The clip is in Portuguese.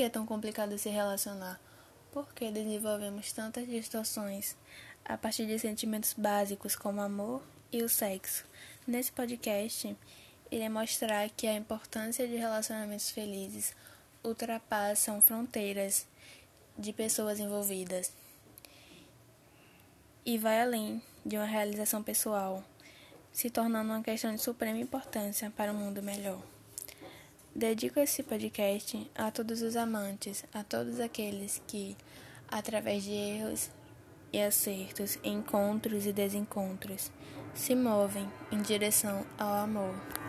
que é tão complicado se relacionar? Por que desenvolvemos tantas distorções a partir de sentimentos básicos como amor e o sexo? Nesse podcast, irei mostrar que a importância de relacionamentos felizes ultrapassam fronteiras de pessoas envolvidas e vai além de uma realização pessoal, se tornando uma questão de suprema importância para um mundo melhor. Dedico esse podcast a todos os amantes, a todos aqueles que, através de erros e acertos, encontros e desencontros, se movem em direção ao amor.